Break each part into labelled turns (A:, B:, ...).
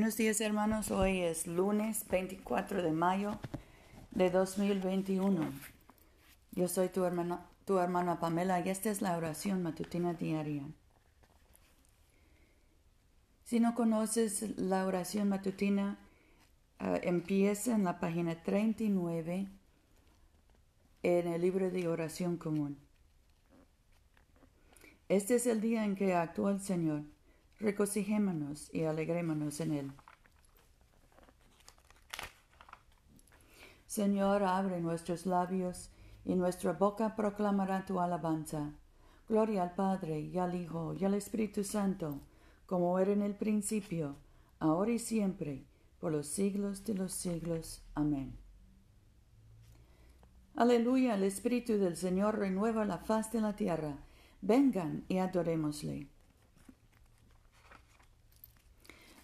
A: Buenos días hermanos, hoy es lunes 24 de mayo de 2021. Yo soy tu hermana, tu hermana Pamela y esta es la oración matutina diaria. Si no conoces la oración matutina, uh, empieza en la página 39 en el libro de oración común. Este es el día en que actúa el Señor regocijémonos y alegrémonos en él. Señor, abre nuestros labios y nuestra boca proclamará tu alabanza. Gloria al Padre y al Hijo y al Espíritu Santo, como era en el principio, ahora y siempre, por los siglos de los siglos. Amén. Aleluya, el Espíritu del Señor renueva la faz de la tierra. Vengan y adorémosle.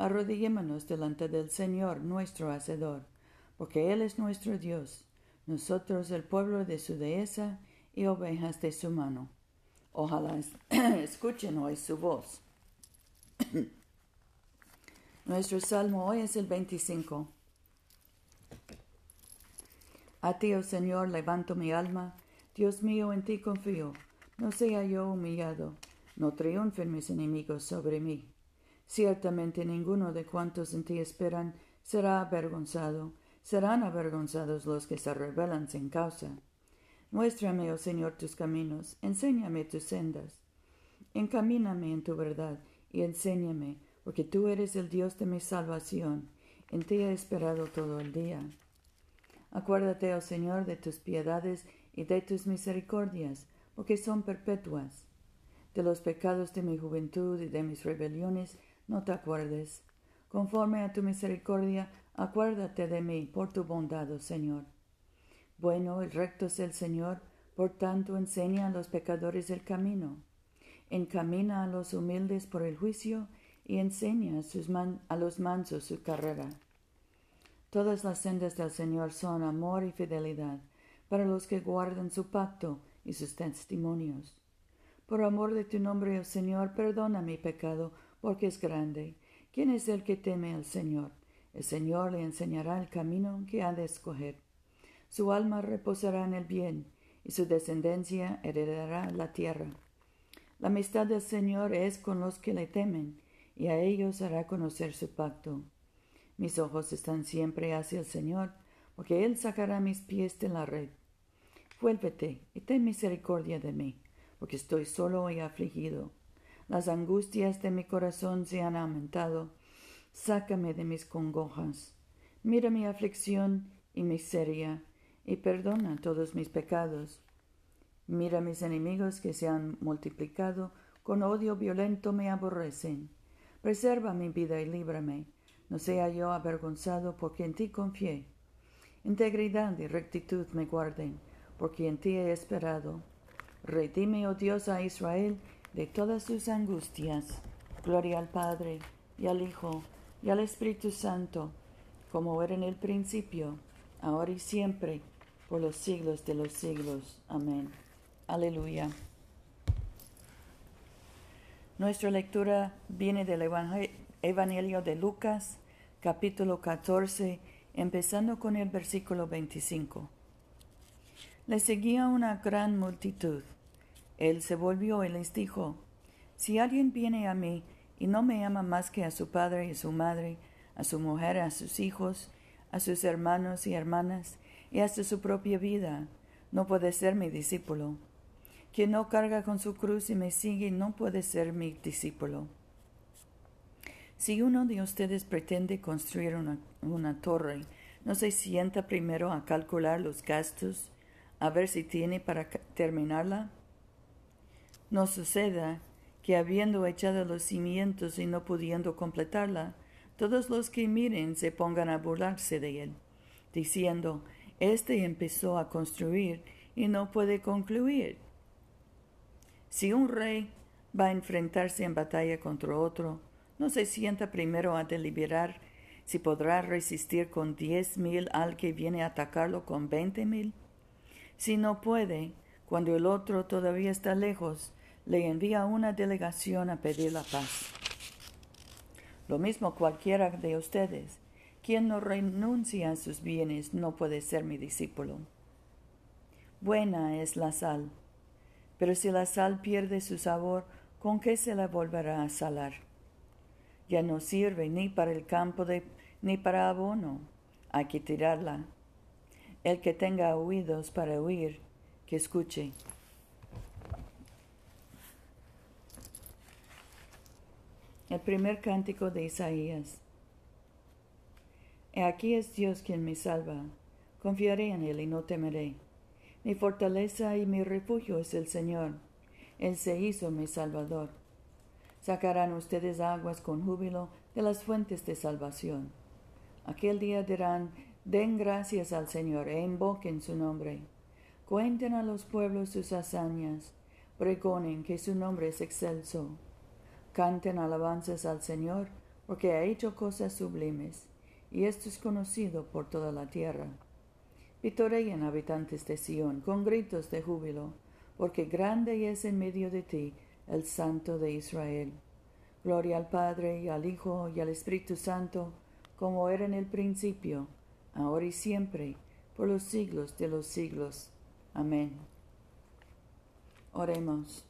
A: arrodillémonos delante del Señor nuestro Hacedor, porque Él es nuestro Dios, nosotros el pueblo de su dehesa y ovejas de su mano. Ojalá escuchen hoy su voz. Nuestro salmo hoy es el 25. A ti, oh Señor, levanto mi alma, Dios mío, en ti confío. No sea yo humillado, no triunfen mis enemigos sobre mí. Ciertamente ninguno de cuantos en ti esperan será avergonzado, serán avergonzados los que se rebelan sin causa. Muéstrame, oh Señor, tus caminos, enséñame tus sendas. Encamíname en tu verdad y enséñame, porque tú eres el Dios de mi salvación, en ti he esperado todo el día. Acuérdate, oh Señor, de tus piedades y de tus misericordias, porque son perpetuas. De los pecados de mi juventud y de mis rebeliones no te acuerdes. Conforme a tu misericordia, acuérdate de mí por tu bondad, oh Señor. Bueno y recto es el Señor, por tanto enseña a los pecadores el camino. Encamina a los humildes por el juicio y enseña a, a los mansos su carrera. Todas las sendas del Señor son amor y fidelidad para los que guardan su pacto y sus testimonios. Por amor de tu nombre, oh Señor, perdona mi pecado, porque es grande. ¿Quién es el que teme al Señor? El Señor le enseñará el camino que ha de escoger. Su alma reposará en el bien, y su descendencia heredará la tierra. La amistad del Señor es con los que le temen, y a ellos hará conocer su pacto. Mis ojos están siempre hacia el Señor, porque Él sacará mis pies de la red. Vuélvete y ten misericordia de mí, porque estoy solo y afligido. Las angustias de mi corazón se han aumentado. Sácame de mis congojas. Mira mi aflicción y miseria, y perdona todos mis pecados. Mira mis enemigos que se han multiplicado, con odio violento me aborrecen. Preserva mi vida y líbrame, no sea yo avergonzado porque en ti confié. Integridad y rectitud me guarden, porque en ti he esperado. Redime, oh Dios, a Israel, de todas sus angustias. Gloria al Padre, y al Hijo, y al Espíritu Santo, como era en el principio, ahora y siempre, por los siglos de los siglos. Amén. Aleluya. Nuestra lectura viene del Evangelio de Lucas, capítulo 14, empezando con el versículo 25. Le seguía una gran multitud él se volvió y les dijo, Si alguien viene a mí y no me ama más que a su padre y a su madre, a su mujer, a sus hijos, a sus hermanos y hermanas, y hasta su propia vida, no puede ser mi discípulo. Quien no carga con su cruz y me sigue no puede ser mi discípulo. Si uno de ustedes pretende construir una, una torre, no se sienta primero a calcular los gastos, a ver si tiene para terminarla no suceda que habiendo echado los cimientos y no pudiendo completarla, todos los que miren se pongan a burlarse de él, diciendo, Este empezó a construir y no puede concluir. Si un rey va a enfrentarse en batalla contra otro, no se sienta primero a deliberar si podrá resistir con diez mil al que viene a atacarlo con veinte mil. Si no puede, cuando el otro todavía está lejos, le envía una delegación a pedir la paz. Lo mismo cualquiera de ustedes. Quien no renuncia a sus bienes no puede ser mi discípulo. Buena es la sal, pero si la sal pierde su sabor, ¿con qué se la volverá a salar? Ya no sirve ni para el campo ni para abono. Hay que tirarla. El que tenga oídos para oír, que escuche. El primer cántico de Isaías. Aquí es Dios quien me salva. Confiaré en Él y no temeré. Mi fortaleza y mi refugio es el Señor. Él se hizo mi Salvador. Sacarán ustedes aguas con júbilo de las fuentes de salvación. Aquel día dirán, den gracias al Señor e invoquen su nombre. Cuenten a los pueblos sus hazañas, pregonen que su nombre es excelso. Canten alabanzas al Señor, porque ha hecho cosas sublimes, y esto es conocido por toda la tierra. Vitoreen habitantes de Sión con gritos de júbilo, porque grande es en medio de ti el Santo de Israel. Gloria al Padre y al Hijo y al Espíritu Santo, como era en el principio, ahora y siempre, por los siglos de los siglos. Amén. Oremos.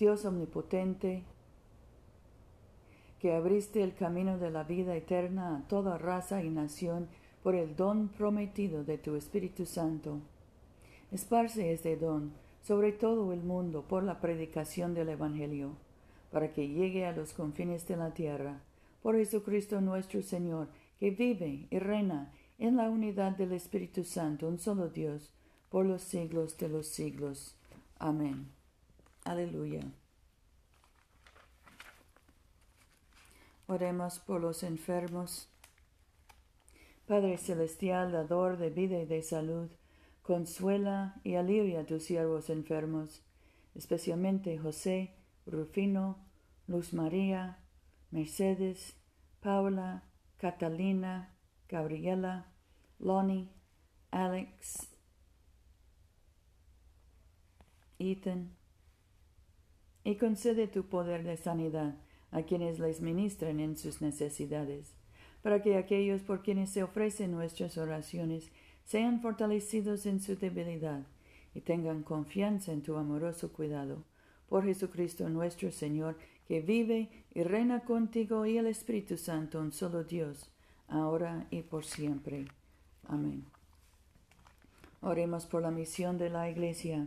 A: Dios omnipotente, que abriste el camino de la vida eterna a toda raza y nación por el don prometido de tu Espíritu Santo. Esparce este don sobre todo el mundo por la predicación del Evangelio, para que llegue a los confines de la tierra, por Jesucristo nuestro Señor, que vive y reina en la unidad del Espíritu Santo, un solo Dios, por los siglos de los siglos. Amén. Aleluya. Oremos por los enfermos. Padre Celestial, dador de vida y de salud, consuela y alivia a tus siervos enfermos, especialmente José, Rufino, Luz María, Mercedes, Paula, Catalina, Gabriela, Lonnie, Alex, Ethan, y concede tu poder de sanidad a quienes les ministren en sus necesidades, para que aquellos por quienes se ofrecen nuestras oraciones sean fortalecidos en su debilidad y tengan confianza en tu amoroso cuidado. Por Jesucristo nuestro Señor, que vive y reina contigo y el Espíritu Santo, un solo Dios, ahora y por siempre. Amén. Oremos por la misión de la Iglesia.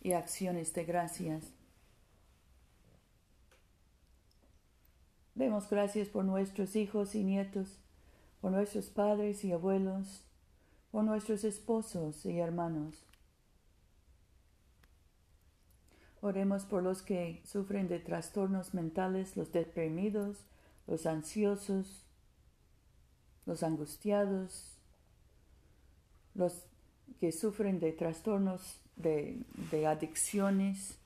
A: y acciones de gracias. Demos gracias por nuestros hijos y nietos, por nuestros padres y abuelos, por nuestros esposos y hermanos. Oremos por los que sufren de trastornos mentales, los deprimidos, los ansiosos, los angustiados, los que sufren de trastornos de, adicciones,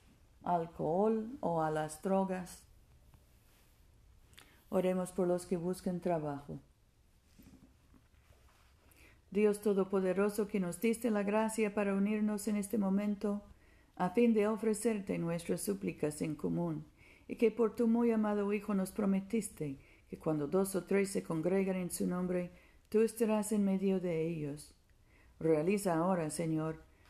A: alcohol o a las drogas. Oremos por los que buscan trabajo. Dios Todopoderoso, que nos diste la gracia para unirnos en este momento, a fin de ofrecerte nuestras súplicas en común, y que por tu muy amado Hijo nos prometiste que cuando dos o tres se congregan en su nombre, tú estarás en medio de ellos. Realiza ahora, Señor,